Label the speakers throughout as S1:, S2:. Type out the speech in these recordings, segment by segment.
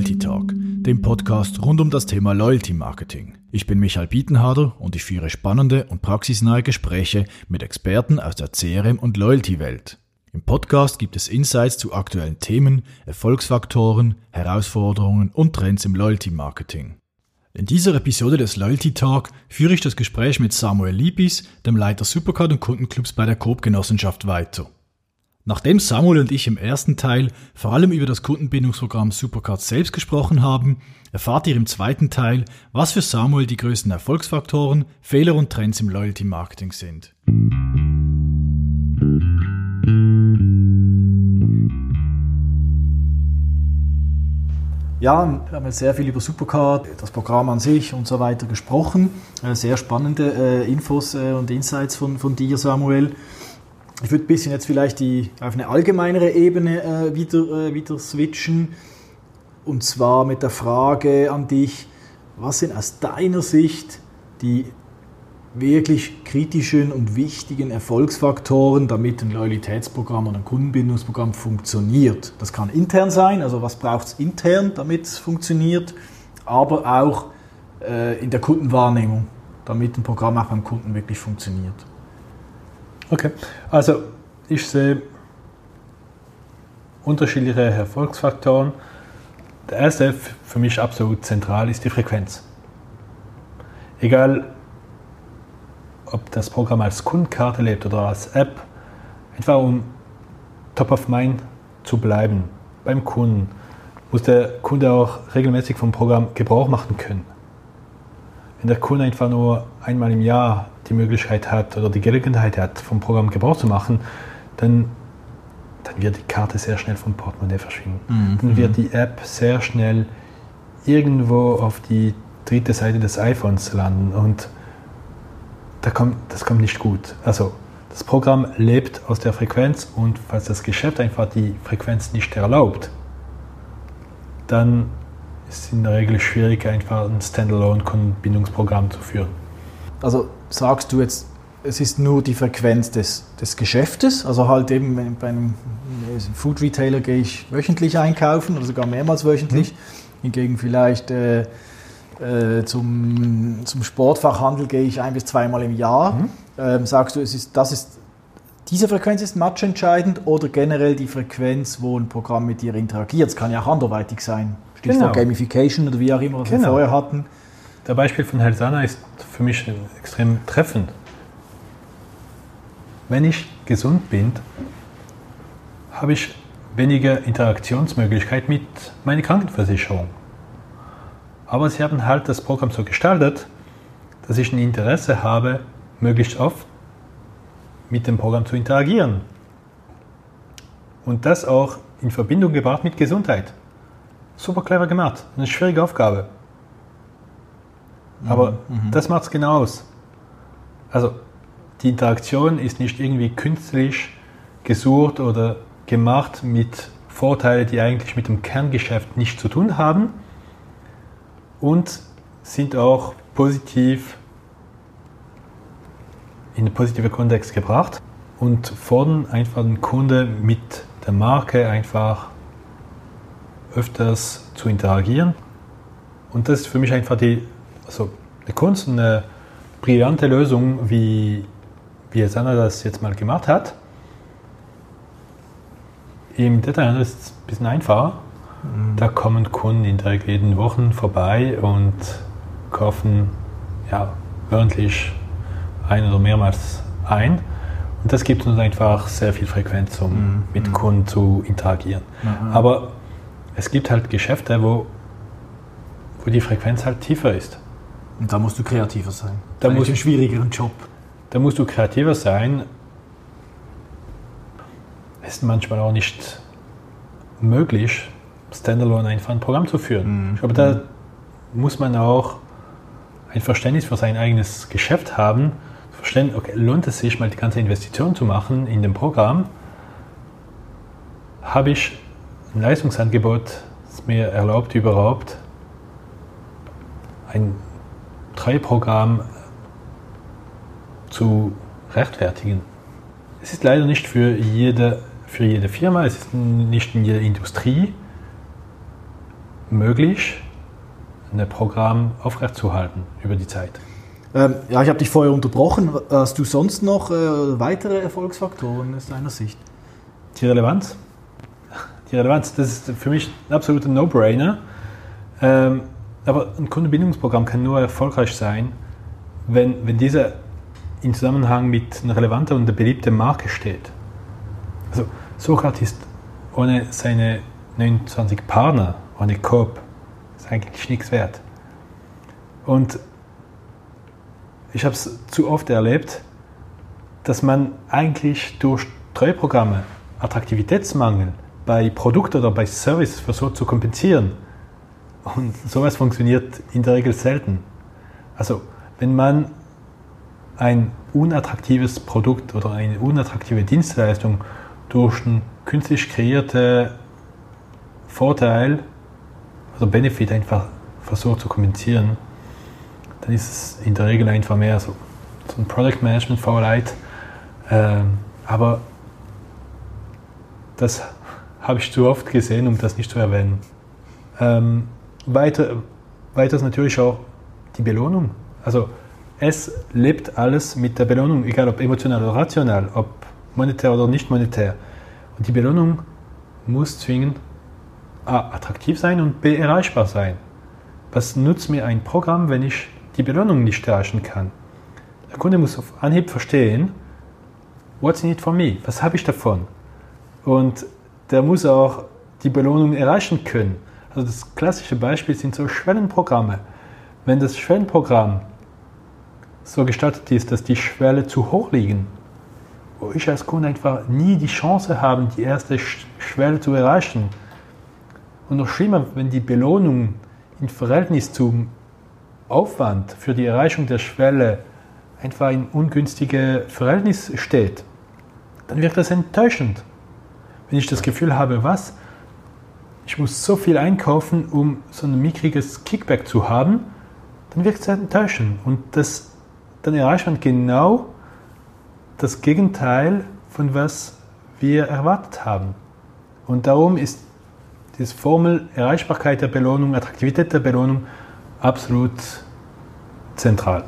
S1: Loyalty Talk, dem Podcast rund um das Thema Loyalty Marketing. Ich bin Michael Bietenharder und ich führe spannende und praxisnahe Gespräche mit Experten aus der CRM- und Loyalty-Welt. Im Podcast gibt es Insights zu aktuellen Themen, Erfolgsfaktoren, Herausforderungen und Trends im Loyalty Marketing. In dieser Episode des Loyalty Talk führe ich das Gespräch mit Samuel Liebis, dem Leiter Supercard und Kundenclubs bei der Coop-Genossenschaft weiter. Nachdem Samuel und ich im ersten Teil vor allem über das Kundenbindungsprogramm Supercard selbst gesprochen haben, erfahrt ihr im zweiten Teil, was für Samuel die größten Erfolgsfaktoren, Fehler und Trends im Loyalty Marketing sind. Ja, wir haben jetzt sehr viel über Supercard, das Programm an sich und so weiter gesprochen. Äh, sehr spannende äh, Infos äh, und Insights von, von dir, Samuel. Ich würde ein bisschen jetzt vielleicht die, auf eine allgemeinere Ebene äh, wieder, äh, wieder switchen. Und zwar mit der Frage an dich, was sind aus deiner Sicht die wirklich kritischen und wichtigen Erfolgsfaktoren, damit ein Loyalitätsprogramm oder ein Kundenbindungsprogramm funktioniert. Das kann intern sein, also was braucht es intern, damit es funktioniert, aber auch äh, in der Kundenwahrnehmung, damit ein Programm auch beim Kunden wirklich funktioniert.
S2: Okay, also ich sehe unterschiedliche Erfolgsfaktoren. Der erste für mich absolut zentral ist die Frequenz. Egal, ob das Programm als Kundenkarte lebt oder als App, einfach um top of mind zu bleiben beim Kunden, muss der Kunde auch regelmäßig vom Programm Gebrauch machen können. Wenn der Kunde einfach nur einmal im Jahr die Möglichkeit hat oder die Gelegenheit hat, vom Programm Gebrauch zu machen, dann, dann wird die Karte sehr schnell vom Portemonnaie verschwinden. Mhm. Dann wird die App sehr schnell irgendwo auf die dritte Seite des iPhones landen und da kommt, das kommt nicht gut. Also das Programm lebt aus der Frequenz und falls das Geschäft einfach die Frequenz nicht erlaubt, dann ist es in der Regel schwierig, einfach ein Standalone-Kundenbindungsprogramm zu führen.
S1: Also sagst du jetzt, es ist nur die Frequenz des, des Geschäftes, also halt eben bei einem Food Retailer gehe ich wöchentlich einkaufen oder sogar mehrmals wöchentlich, mhm. hingegen vielleicht äh, äh, zum, zum Sportfachhandel gehe ich ein bis zweimal im Jahr. Mhm. Ähm, sagst du, es ist, das ist, diese Frequenz ist matchentscheidend oder generell die Frequenz, wo ein Programm mit dir interagiert? Es kann ja auch anderweitig sein. Stichwort genau. Gamification oder wie auch immer, was genau. wir vorher hatten.
S2: Der Beispiel von Helsana ist für mich extrem treffend. Wenn ich gesund bin, habe ich weniger Interaktionsmöglichkeit mit meiner Krankenversicherung. Aber sie haben halt das Programm so gestaltet, dass ich ein Interesse habe, möglichst oft mit dem Programm zu interagieren. Und das auch in Verbindung gebracht mit Gesundheit. Super clever gemacht. Eine schwierige Aufgabe. Aber mhm. das macht es genau aus. Also die Interaktion ist nicht irgendwie künstlich gesucht oder gemacht mit Vorteilen, die eigentlich mit dem Kerngeschäft nichts zu tun haben und sind auch positiv in einen positiven Kontext gebracht und fordern einfach den Kunde mit der Marke einfach öfters zu interagieren. Und das ist für mich einfach die, also eine Kunst, eine brillante Lösung, wie, wie Sana das jetzt mal gemacht hat. Im Detail ist es ein bisschen einfacher. Mhm. Da kommen Kunden in der jeden Wochen vorbei und kaufen ja, wöchentlich ein oder mehrmals ein. Und das gibt uns einfach sehr viel Frequenz, um mhm. mit mhm. Kunden zu interagieren. Mhm. Aber es gibt halt Geschäfte, wo, wo die Frequenz halt tiefer ist.
S1: Und da musst du kreativer sein.
S2: Da musst du einen schwierigeren Job. Da musst du kreativer sein. Es ist manchmal auch nicht möglich, standalone einfach ein Programm zu führen. Mhm. Ich glaube, da mhm. muss man auch ein Verständnis für sein eigenes Geschäft haben. Verstehen, okay, lohnt es sich mal die ganze Investition zu machen in dem Programm? Habe ich ein Leistungsangebot, das mir erlaubt, überhaupt ein Treueprogramm zu rechtfertigen. Es ist leider nicht für jede, für jede Firma, es ist nicht in jeder Industrie möglich, ein Programm aufrechtzuerhalten über die Zeit.
S1: Ähm, ja, ich habe dich vorher unterbrochen. Hast du sonst noch äh, weitere Erfolgsfaktoren aus deiner Sicht?
S2: Die Relevanz. Die Relevanz, das ist für mich ein absoluter No-Brainer. Ähm, aber ein Kundenbindungsprogramm kann nur erfolgreich sein, wenn, wenn dieser in Zusammenhang mit einer relevanten und beliebten Marke steht. Also Socrates ohne seine 29 Partner, ohne Coop, ist eigentlich nichts wert. Und ich habe es zu oft erlebt, dass man eigentlich durch Treuprogramme Attraktivitätsmangel bei Produkt oder bei Service versucht zu kompensieren. Und sowas funktioniert in der Regel selten. Also wenn man ein unattraktives Produkt oder eine unattraktive Dienstleistung durch einen künstlich kreierten Vorteil, also Benefit einfach versucht zu kompensieren, dann ist es in der Regel einfach mehr so, so ein Product Management Faulheit. Ähm, aber das habe ich zu oft gesehen, um das nicht zu erwähnen. Ähm, weiter, ist natürlich auch die Belohnung. Also es lebt alles mit der Belohnung, egal ob emotional oder rational, ob monetär oder nicht monetär. Und die Belohnung muss zwingend A, attraktiv sein und B, erreichbar sein. Was nutzt mir ein Programm, wenn ich die Belohnung nicht erreichen kann? Der Kunde muss auf Anhieb verstehen, what's in it for me? Was habe ich davon? Und der muss auch die Belohnung erreichen können. Also das klassische Beispiel sind so Schwellenprogramme. Wenn das Schwellenprogramm so gestaltet ist, dass die Schwelle zu hoch liegen, wo ich als Kunde einfach nie die Chance habe, die erste Schwelle zu erreichen. Und noch schlimmer, wenn die Belohnung im Verhältnis zum Aufwand für die Erreichung der Schwelle einfach in ungünstige Verhältnis steht, dann wird das enttäuschend. Wenn ich das Gefühl habe, was, ich muss so viel einkaufen, um so ein mickriges Kickback zu haben, dann wird es enttäuschend. Und das, dann erreicht man genau das Gegenteil von was wir erwartet haben. Und darum ist diese Formel Erreichbarkeit der Belohnung, Attraktivität der Belohnung absolut zentral.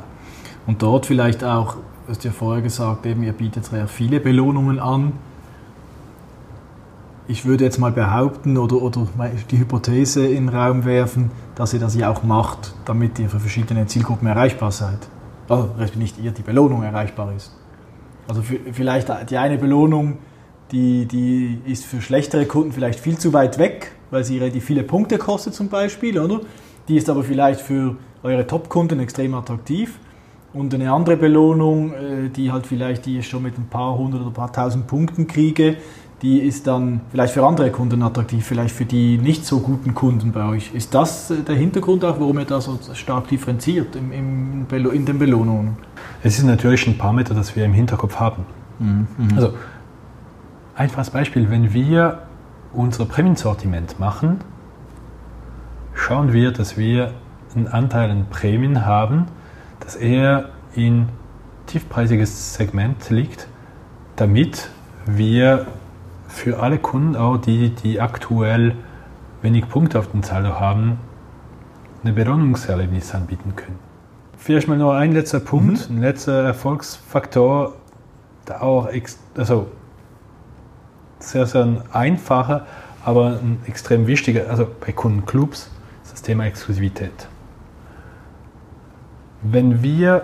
S1: Und dort vielleicht auch, du hast ja vorher gesagt, eben, ihr bietet sehr viele Belohnungen an. Ich würde jetzt mal behaupten oder, oder die Hypothese in den Raum werfen, dass ihr das ja auch macht, damit ihr für verschiedene Zielgruppen erreichbar seid. Also nicht ihr, die Belohnung erreichbar ist. Also vielleicht die eine Belohnung, die, die ist für schlechtere Kunden vielleicht viel zu weit weg, weil sie relativ viele Punkte kostet zum Beispiel, oder? Die ist aber vielleicht für eure Top-Kunden extrem attraktiv. Und eine andere Belohnung, äh, die halt vielleicht, die ich schon mit ein paar hundert oder ein paar tausend Punkten kriege, die ist dann vielleicht für andere Kunden attraktiv, vielleicht für die nicht so guten Kunden bei euch. Ist das äh, der Hintergrund auch, warum ihr da so stark differenziert im, im, in den Belohnungen?
S2: Es ist natürlich ein Parameter, das wir im Hinterkopf haben. Mhm. Also, einfaches Beispiel, wenn wir unser Prämiensortiment machen, schauen wir, dass wir einen Anteil an Prämien haben, das eher in tiefpreisiges Segment liegt, damit wir für alle Kunden, auch die, die aktuell wenig Punkte auf dem Saldo haben, eine Belohnungserlebnis anbieten können. Vielleicht mal noch ein letzter Punkt, mhm. ein letzter Erfolgsfaktor, der auch also sehr, sehr ein einfacher, aber ein extrem wichtiger, also bei Kundenclubs, ist das Thema Exklusivität. Wenn wir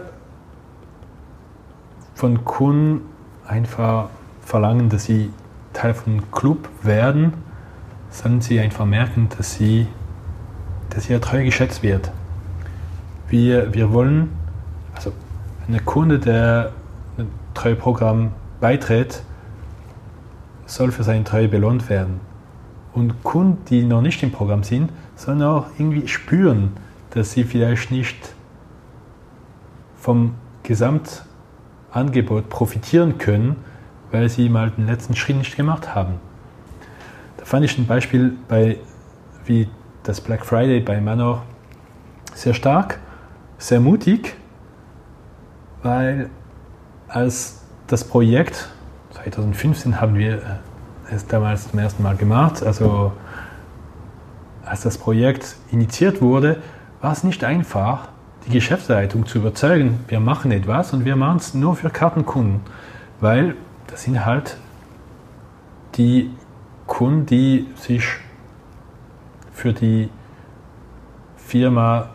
S2: von Kunden einfach verlangen, dass sie Teil einem Club werden, sollen sie einfach merken, dass sie, dass ihr treu geschätzt wird. Wir, wir wollen, also ein Kunde, der ein Treueprogramm beitritt, soll für seine Treue belohnt werden. Und Kunden, die noch nicht im Programm sind, sollen auch irgendwie spüren, dass sie vielleicht nicht vom Gesamtangebot profitieren können, weil sie mal den letzten Schritt nicht gemacht haben. Da fand ich ein Beispiel bei, wie das Black Friday bei Manor sehr stark, sehr mutig, weil als das Projekt 2015 haben wir es damals zum ersten Mal gemacht, also als das Projekt initiiert wurde, war es nicht einfach, die Geschäftsleitung zu überzeugen, wir machen etwas und wir machen es nur für Kartenkunden, weil das sind halt die Kunden, die sich für die Firma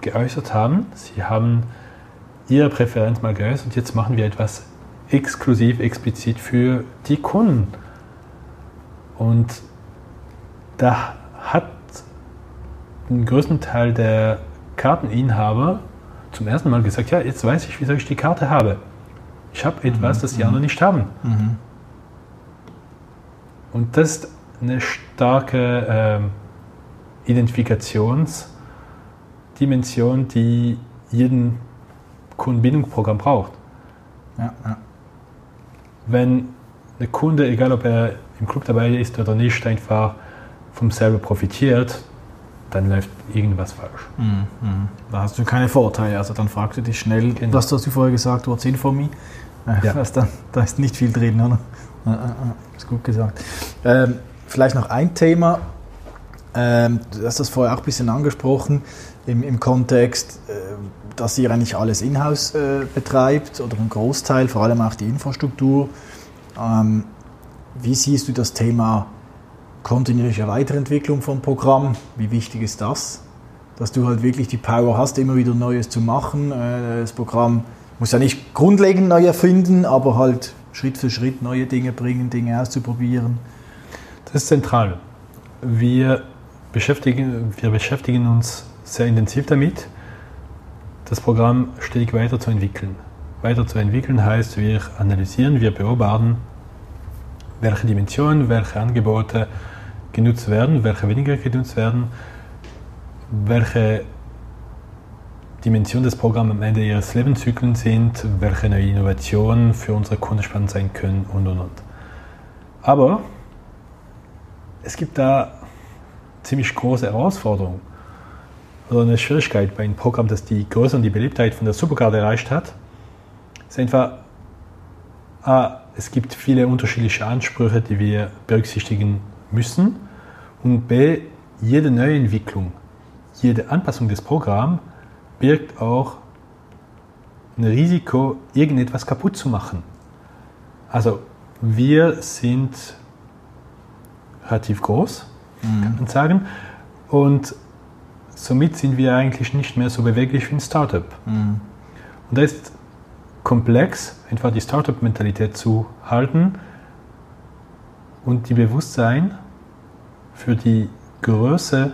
S2: geäußert haben. Sie haben ihre Präferenz mal geäußert. Jetzt machen wir etwas exklusiv, explizit für die Kunden. Und da hat den größten Teil der Karteninhaber zum ersten Mal gesagt, ja, jetzt weiß ich, wieso ich die Karte habe. Ich habe etwas, mhm. das die anderen nicht haben. Mhm. Und das ist eine starke äh, Identifikationsdimension, die jeden Kundenbindungsprogramm braucht. Ja, ja. Wenn der Kunde, egal ob er im Club dabei ist oder nicht, einfach vom selber profitiert, dann läuft irgendwas falsch. Mhm,
S1: mhm. Da hast du keine Vorteile. Also dann fragst du dich schnell, genau. was hast du vorher gesagt, what's in for me? Ja. Da, da ist nicht viel drin, oder? Ja, ja, ist gut gesagt. Ähm, vielleicht noch ein Thema, ähm, du hast das vorher auch ein bisschen angesprochen, im, im Kontext, äh, dass ihr eigentlich alles in-house äh, betreibt oder einen Großteil, vor allem auch die Infrastruktur. Ähm, wie siehst du das Thema kontinuierliche Weiterentwicklung vom Programm? Wie wichtig ist das? Dass du halt wirklich die Power hast, immer wieder Neues zu machen. Äh, das Programm muss ja nicht grundlegend neu erfinden, aber halt Schritt für Schritt neue Dinge bringen, Dinge auszuprobieren.
S2: Das ist zentral. Wir beschäftigen, wir beschäftigen uns sehr intensiv damit, das Programm stetig weiterzuentwickeln. Weiterzuentwickeln heißt, wir analysieren, wir beobachten, welche Dimensionen, welche Angebote genutzt werden, welche weniger genutzt werden, welche Dimensionen des Programms am Ende ihres Lebenszyklus sind, welche neue Innovationen für unsere Kunden spannend sein können und und und. Aber es gibt da ziemlich große Herausforderungen oder eine Schwierigkeit bei einem Programm, das die Größe und die Beliebtheit von der Supercard erreicht hat. ist einfach, A, es gibt viele unterschiedliche Ansprüche, die wir berücksichtigen müssen. Und B, jede Neuentwicklung, jede Anpassung des Programms birgt auch ein Risiko, irgendetwas kaputt zu machen. Also wir sind relativ groß, mhm. kann man sagen. Und somit sind wir eigentlich nicht mehr so beweglich wie ein Startup. Mhm. Und da ist komplex, einfach die Startup-Mentalität zu halten und die Bewusstsein für die Größe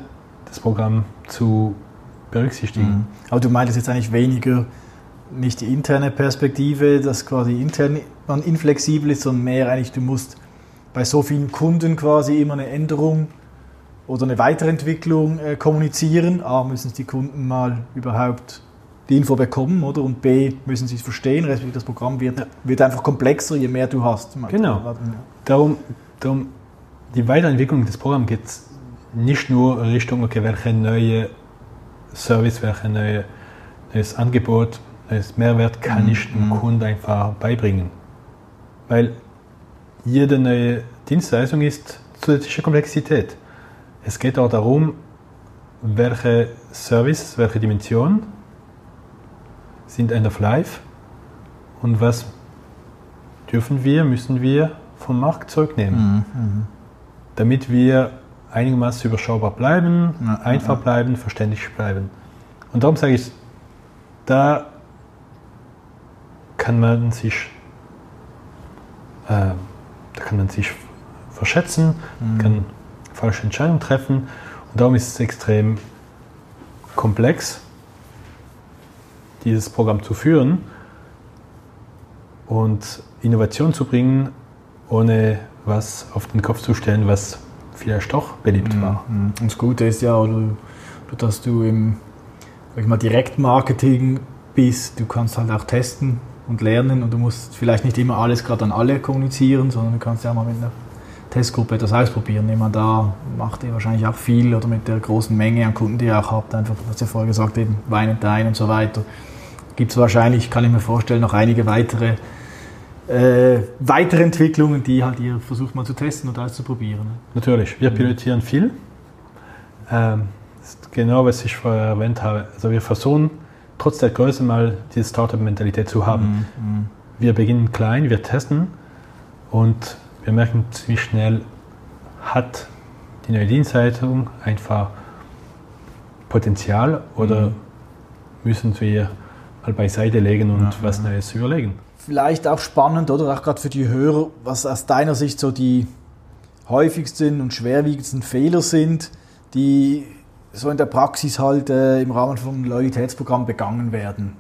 S2: des Programms zu berücksichtigen. Mhm.
S1: Aber du meintest jetzt eigentlich weniger nicht die interne Perspektive, dass quasi intern man inflexibel ist, sondern mehr eigentlich, du musst bei so vielen Kunden quasi immer eine Änderung oder eine Weiterentwicklung äh, kommunizieren. A, müssen die Kunden mal überhaupt die Info bekommen, oder? Und B, müssen sie es verstehen, respektive das Programm wird, ja. wird einfach komplexer, je mehr du hast.
S2: Genau. Darum, darum die Weiterentwicklung des Programms geht nicht nur Richtung, okay, welche neue Service, welche neue, neues Angebot, neues Mehrwert kann mhm. ich dem mhm. Kunden einfach beibringen. Weil jede neue Dienstleistung ist zusätzliche Komplexität. Es geht auch darum, welche Service, welche Dimension sind End of Life und was dürfen wir, müssen wir vom Markt zurücknehmen, mhm, mhm. Damit wir einigermaßen überschaubar bleiben, ja, einfach ja. bleiben, verständlich bleiben. Und darum sage ich, da kann man sich, äh, da kann man sich verschätzen, mhm. kann falsche Entscheidungen treffen. Und darum ist es extrem komplex, dieses Programm zu führen und Innovation zu bringen, ohne was auf den Kopf zu stellen, was vielleicht doch beliebt mhm. war.
S1: Und das Gute ist ja, dass du im sag ich mal, Direktmarketing bist, du kannst halt auch testen und lernen und du musst vielleicht nicht immer alles gerade an alle kommunizieren, sondern du kannst ja mal mit einer Testgruppe etwas ausprobieren. Jemand da macht ihr wahrscheinlich auch viel oder mit der großen Menge an Kunden, die ihr auch habt, einfach, was ihr vorher gesagt eben Wein und Dein und so weiter. Gibt es wahrscheinlich, kann ich mir vorstellen, noch einige weitere äh, weitere Entwicklungen, die halt ihr versucht mal zu testen und auszuprobieren.
S2: Natürlich, wir pilotieren viel. Äh, Ähm, ist genau, was ich vorher erwähnt habe. Also wir versuchen trotz der Größe mal diese Startup-Mentalität zu haben. Mhm. Wir beginnen klein, wir testen und wir merken ziemlich schnell, hat die neue Dienstleitung einfach Potenzial oder mhm. müssen wir mal beiseite legen und ja, was ja. Neues überlegen.
S1: Vielleicht auch spannend, oder auch gerade für die Hörer, was aus deiner Sicht so die häufigsten und schwerwiegendsten Fehler sind, die so in der Praxis halt äh, im Rahmen von Loyalitätsprogramm begangen werden?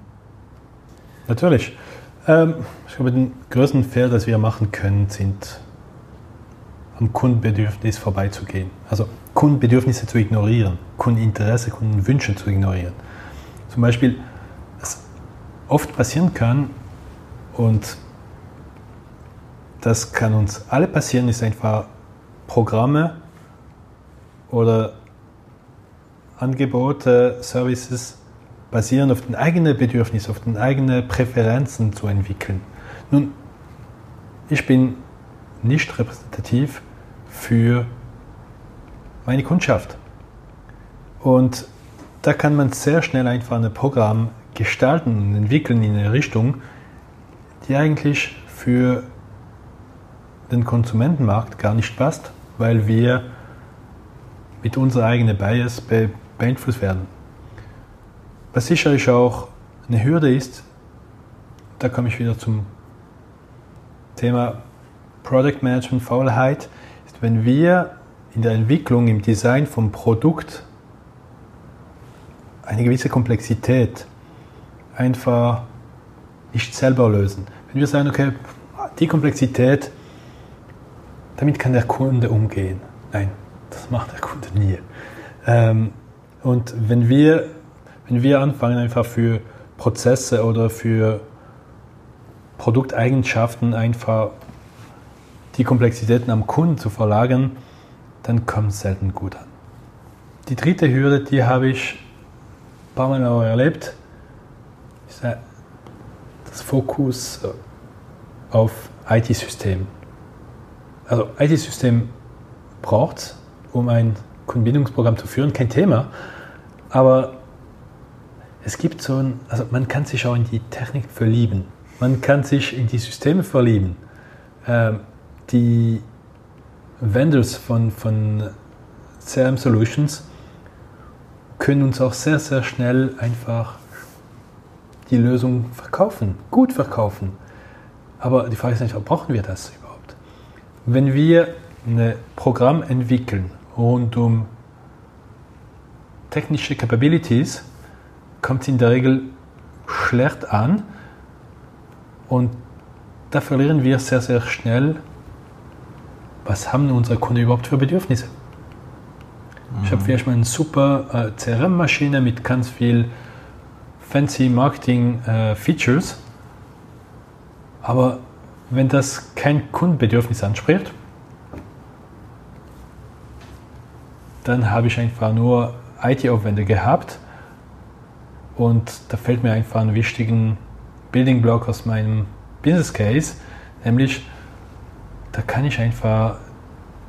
S2: Natürlich. Ähm, ich glaube, den größten Fehler, das wir machen können, sind am Kundenbedürfnis vorbeizugehen. Also Kundenbedürfnisse zu ignorieren, Kundeninteresse, Kundenwünsche zu ignorieren. Zum Beispiel, was oft passieren kann, und das kann uns alle passieren, ist einfach Programme oder Angebote, Services basieren auf den eigenen Bedürfnissen, auf den eigenen Präferenzen zu entwickeln. Nun, ich bin nicht repräsentativ für meine Kundschaft. Und da kann man sehr schnell einfach ein Programm gestalten und entwickeln in eine Richtung, die eigentlich für den Konsumentenmarkt gar nicht passt, weil wir mit unserer eigenen Bias beeinflusst werden. Was sicherlich auch eine Hürde ist, da komme ich wieder zum Thema Product Management Faulheit, ist, wenn wir in der Entwicklung, im Design vom Produkt eine gewisse Komplexität einfach nicht selber lösen. Wenn wir sagen, okay, die Komplexität, damit kann der Kunde umgehen. Nein, das macht der Kunde nie. Ähm, und wenn wir, wenn wir anfangen, einfach für Prozesse oder für Produkteigenschaften einfach die Komplexitäten am Kunden zu verlagern, dann kommt es selten gut an. Die dritte Hürde, die habe ich ein paar Mal erlebt, ist das Fokus auf IT-System. Also IT-System braucht um ein Kundenbindungsprogramm zu führen, kein Thema, aber es gibt so ein, also man kann sich auch in die Technik verlieben, man kann sich in die Systeme verlieben. Ähm, die Vendors von, von CRM Solutions können uns auch sehr, sehr schnell einfach die Lösung verkaufen, gut verkaufen. Aber die Frage ist nicht, brauchen wir das überhaupt? Wenn wir ein Programm entwickeln rund um technische Capabilities, kommt es in der Regel schlecht an und da verlieren wir sehr, sehr schnell was haben unsere Kunden überhaupt für Bedürfnisse? Mhm. Ich habe vielleicht mal eine super äh, CRM-Maschine mit ganz viel fancy Marketing-Features, äh, aber wenn das kein Kundenbedürfnis anspricht, dann habe ich einfach nur IT-Aufwände gehabt und da fällt mir einfach ein wichtigen Building Block aus meinem Business Case, nämlich da kann ich einfach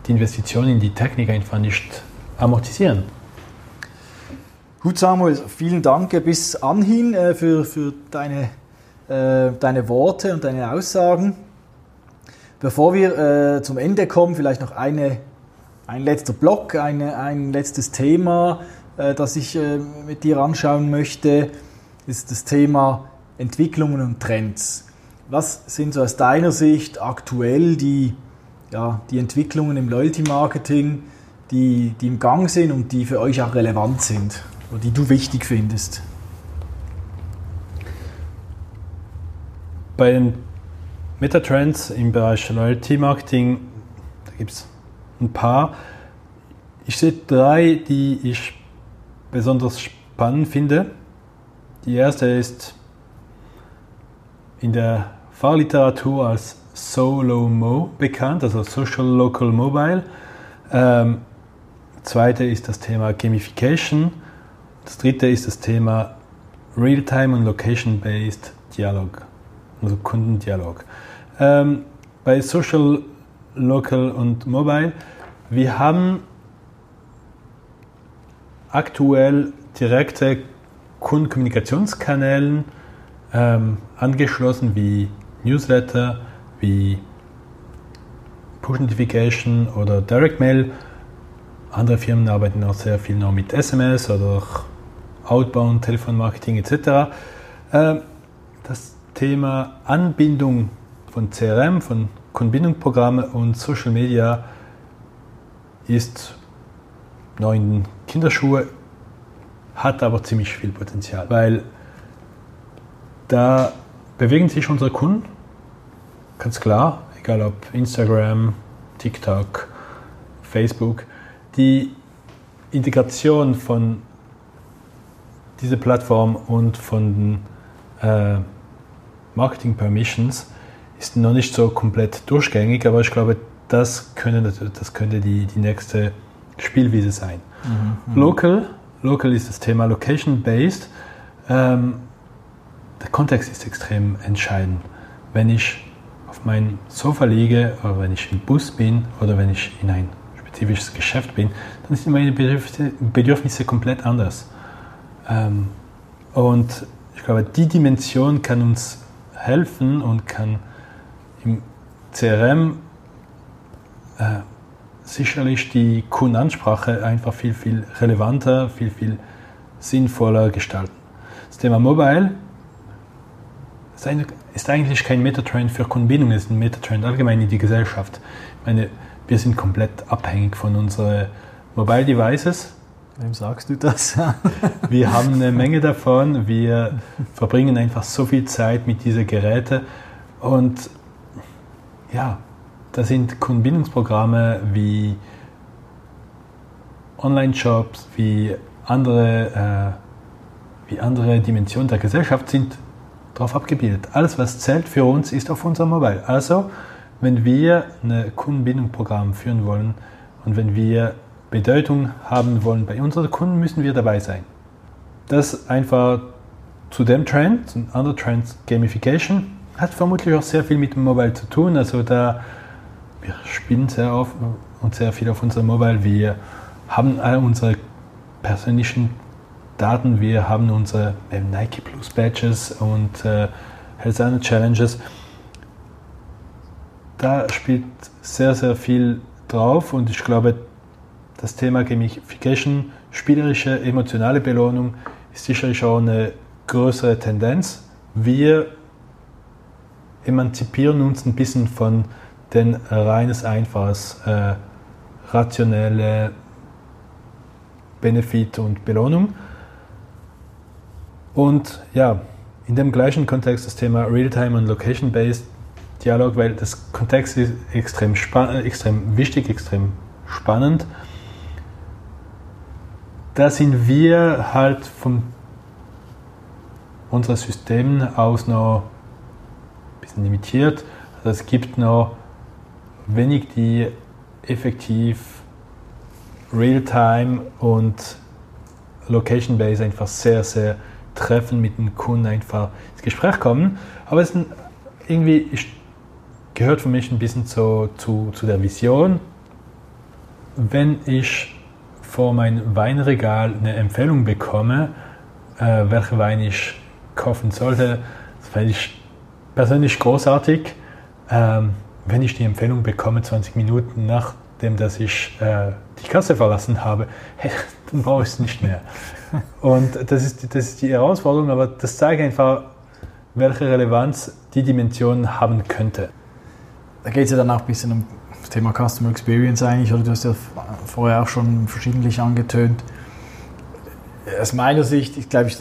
S2: die Investition in die Technik einfach nicht amortisieren.
S1: Gut, Samuel, vielen Dank bis anhin äh, für, für deine, äh, deine Worte und deine Aussagen. Bevor wir äh, zum Ende kommen, vielleicht noch eine, ein letzter Block, eine, ein letztes Thema, das ich mit dir anschauen möchte, ist das Thema Entwicklungen und Trends. Was sind so aus deiner Sicht aktuell die, ja, die Entwicklungen im Loyalty-Marketing, die, die im Gang sind und die für euch auch relevant sind oder die du wichtig findest?
S2: Bei den Metatrends im Bereich Loyalty-Marketing, da gibt es ein paar. Ich sehe drei, die ich besonders spannend finde. Die erste ist in der Fachliteratur als SOLO-MO bekannt, also Social Local Mobile. Ähm, zweite ist das Thema Gamification. Das dritte ist das Thema Real-Time und Location-Based Dialog, also Kundendialog. Ähm, bei Social, Local und Mobile, wir haben aktuell direkte Kundenkommunikationskanälen ähm, angeschlossen wie Newsletter, wie Push Notification oder Direct Mail. Andere Firmen arbeiten auch sehr viel noch mit SMS oder Outbound, Telefonmarketing etc. Ähm, das Thema Anbindung von CRM, von Kundenbindungsprogrammen und Social Media ist noch in Kinderschuhe, hat aber ziemlich viel Potenzial, weil da bewegen sich unsere Kunden ganz klar, egal ob Instagram, TikTok, Facebook, die Integration von dieser Plattform und von den äh, Marketing Permissions ist noch nicht so komplett durchgängig, aber ich glaube, das, können, das könnte die, die nächste Spielwiese sein. Mhm, mhm. Local, local ist das Thema Location-Based. Ähm, der Kontext ist extrem entscheidend. Wenn ich auf meinem Sofa liege oder wenn ich im Bus bin oder wenn ich in ein spezifisches Geschäft bin, dann sind meine Bedürfnisse, Bedürfnisse komplett anders. Ähm, und ich glaube, die Dimension kann uns helfen und kann im CRM äh, sicherlich die Kundenansprache einfach viel, viel relevanter, viel, viel sinnvoller gestalten. Das Thema Mobile ist eigentlich kein Metatrend für Kundenbindung, es ist ein Metatrend allgemein in die Gesellschaft. Ich meine, wir sind komplett abhängig von unseren Mobile Devices.
S1: Wem sagst du das?
S2: wir haben eine Menge davon. Wir verbringen einfach so viel Zeit mit diesen Geräten. Und ja, da sind Kundenbindungsprogramme wie Online-Shops, wie andere, äh, wie andere Dimensionen der Gesellschaft sind darauf abgebildet. Alles, was zählt für uns, ist auf unserem Mobile. Also, wenn wir ein Kundenbindungsprogramm führen wollen und wenn wir Bedeutung haben wollen bei unseren Kunden, müssen wir dabei sein. Das einfach zu dem Trend, ein anderer Trend, Gamification, hat vermutlich auch sehr viel mit dem Mobile zu tun. Also da wir spielen sehr auf und sehr viel auf unserem Mobile. Wir haben all unsere persönlichen Daten, wir haben unsere Nike Plus Badges und äh, Health Challenges. Da spielt sehr, sehr viel drauf und ich glaube, das Thema Gamification, spielerische, emotionale Belohnung, ist sicherlich auch eine größere Tendenz. Wir emanzipieren uns ein bisschen von denn reines, einfaches, äh, rationelle Benefit und Belohnung. Und ja, in dem gleichen Kontext das Thema Realtime und Location-Based Dialog, weil das Kontext ist extrem, extrem wichtig, extrem spannend. Da sind wir halt von unseren Systemen aus noch ein bisschen limitiert. Also es gibt noch wenig die effektiv Real-Time und Location-Based einfach sehr, sehr treffen mit dem Kunden einfach ins Gespräch kommen. Aber es irgendwie gehört für mich ein bisschen zu, zu, zu der Vision. Wenn ich vor mein Weinregal eine Empfehlung bekomme, äh, welche Wein ich kaufen sollte, das fände ich persönlich großartig. Ähm, wenn ich die Empfehlung bekomme, 20 Minuten nachdem dass ich äh, die Kasse verlassen habe, hey, dann brauche ich es nicht mehr. Und das ist, das ist die Herausforderung, aber das zeigt einfach, welche Relevanz die Dimension haben könnte.
S1: Da geht es ja dann auch ein bisschen um das Thema Customer Experience eigentlich, oder du hast ja vorher auch schon verschiedentlich angetönt. Aus meiner Sicht ist, glaube ich,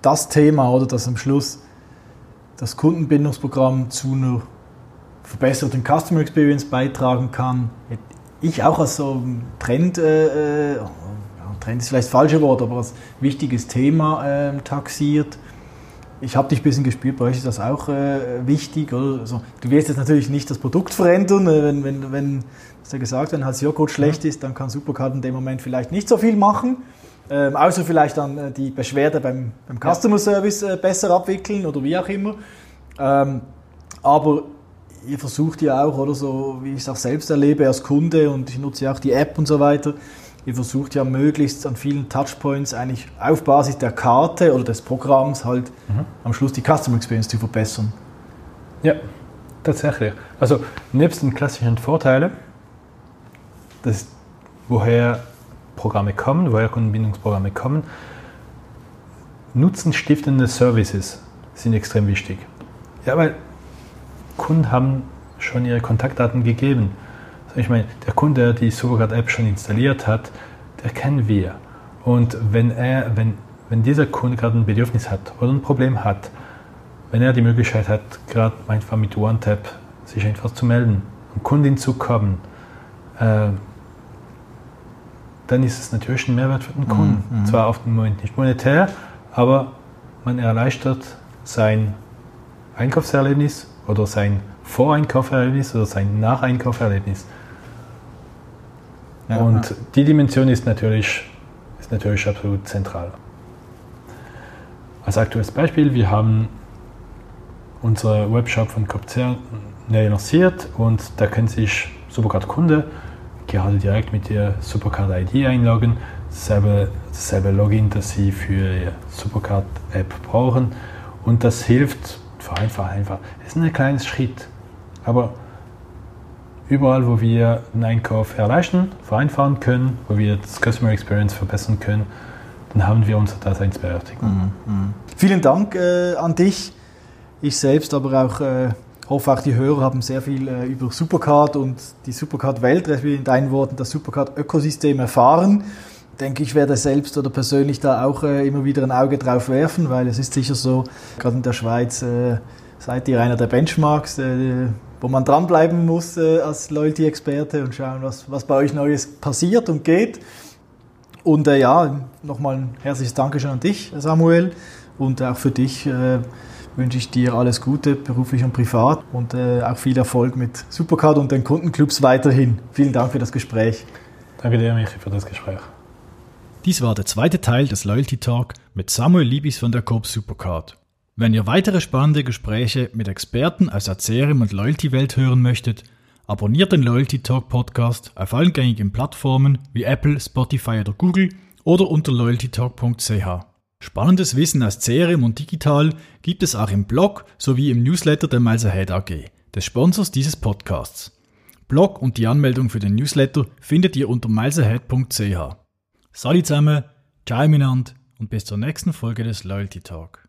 S1: das Thema, oder dass am Schluss das Kundenbindungsprogramm zu einer verbesserten Customer Experience beitragen kann. Ich auch als so Trend, äh, äh Trend ist vielleicht das falsche Wort, aber als wichtiges Thema äh, taxiert. Ich habe dich ein bisschen gespürt, bei euch ist das auch äh, wichtig. Oder? Also, du wirst jetzt natürlich nicht das Produkt verändern, äh, wenn, wenn, wenn hast ja gesagt, wenn halt Joghurt schlecht ist, dann kann Supercard in dem Moment vielleicht nicht so viel machen. Ähm, außer vielleicht dann äh, die Beschwerde beim, beim Customer Service äh, besser abwickeln oder wie auch immer. Ähm, aber ihr versucht ja auch, oder so, wie ich es auch selbst erlebe als Kunde und ich nutze ja auch die App und so weiter, ihr versucht ja möglichst an vielen Touchpoints eigentlich auf Basis der Karte oder des Programms halt mhm. am Schluss die Customer Experience zu verbessern.
S2: Ja, tatsächlich. Also nebst den klassischen Vorteilen, das ist, woher Programme kommen, woher Kundenbindungsprogramme kommen, nutzenstiftende Services sind extrem wichtig. Ja, weil Kunden haben schon ihre Kontaktdaten gegeben. Ich meine, der Kunde, der die Supercard-App schon installiert hat, der kennen wir. Und wenn, er, wenn, wenn dieser Kunde gerade ein Bedürfnis hat oder ein Problem hat, wenn er die Möglichkeit hat, gerade einfach mit OneTap sich einfach zu melden, um Kundin zu kommen, äh, dann ist es natürlich ein Mehrwert für den Kunden. Mhm. Zwar auf den Moment nicht monetär, aber man erleichtert sein Einkaufserlebnis oder sein Voreinkaufserlebnis oder sein Nacheinkauferlebnis. Ja, und ja. die Dimension ist natürlich, ist natürlich absolut zentral. Als aktuelles Beispiel, wir haben unsere Webshop von Copzer neu lanciert und da kann sich Supercard-Kunde gerade direkt mit der Supercard-ID einloggen, dasselbe, dasselbe Login, das sie für ihre Supercard-App brauchen und das hilft vereinfacht einfach. Es ist ein kleiner Schritt, aber überall, wo wir den Einkauf erleichtern, vereinfachen können, wo wir das Customer Experience verbessern können, dann haben wir unsere Daseinsberechtigung. Mhm,
S1: mh. Vielen Dank äh, an dich. Ich selbst, aber auch äh, hoffe, auch die Hörer haben sehr viel äh, über Supercard und die Supercard-Welt, in deinen Worten das Supercard-Ökosystem erfahren. Denke ich, werde selbst oder persönlich da auch äh, immer wieder ein Auge drauf werfen, weil es ist sicher so, gerade in der Schweiz äh, seid ihr einer der Benchmarks, äh, wo man dranbleiben muss äh, als Loyalty-Experte und schauen, was, was bei euch Neues passiert und geht. Und äh, ja, nochmal ein herzliches Dankeschön an dich, Samuel, und auch für dich äh, wünsche ich dir alles Gute, beruflich und privat, und äh, auch viel Erfolg mit Supercard und den Kundenclubs weiterhin. Vielen Dank für das Gespräch.
S2: Danke dir, Michi, für das Gespräch.
S1: Dies war der zweite Teil des Loyalty Talk mit Samuel Liebis von der Coop Supercard. Wenn ihr weitere spannende Gespräche mit Experten aus der CRM und Loyalty-Welt hören möchtet, abonniert den Loyalty Talk Podcast auf allen gängigen Plattformen wie Apple, Spotify oder Google oder unter loyaltytalk.ch. Spannendes Wissen aus CRM und digital gibt es auch im Blog sowie im Newsletter der Miles Ahead AG, des Sponsors dieses Podcasts. Blog und die Anmeldung für den Newsletter findet ihr unter milesahead.ch. Salut zusammen, ciao miteinander und bis zur nächsten Folge des Loyalty Talk.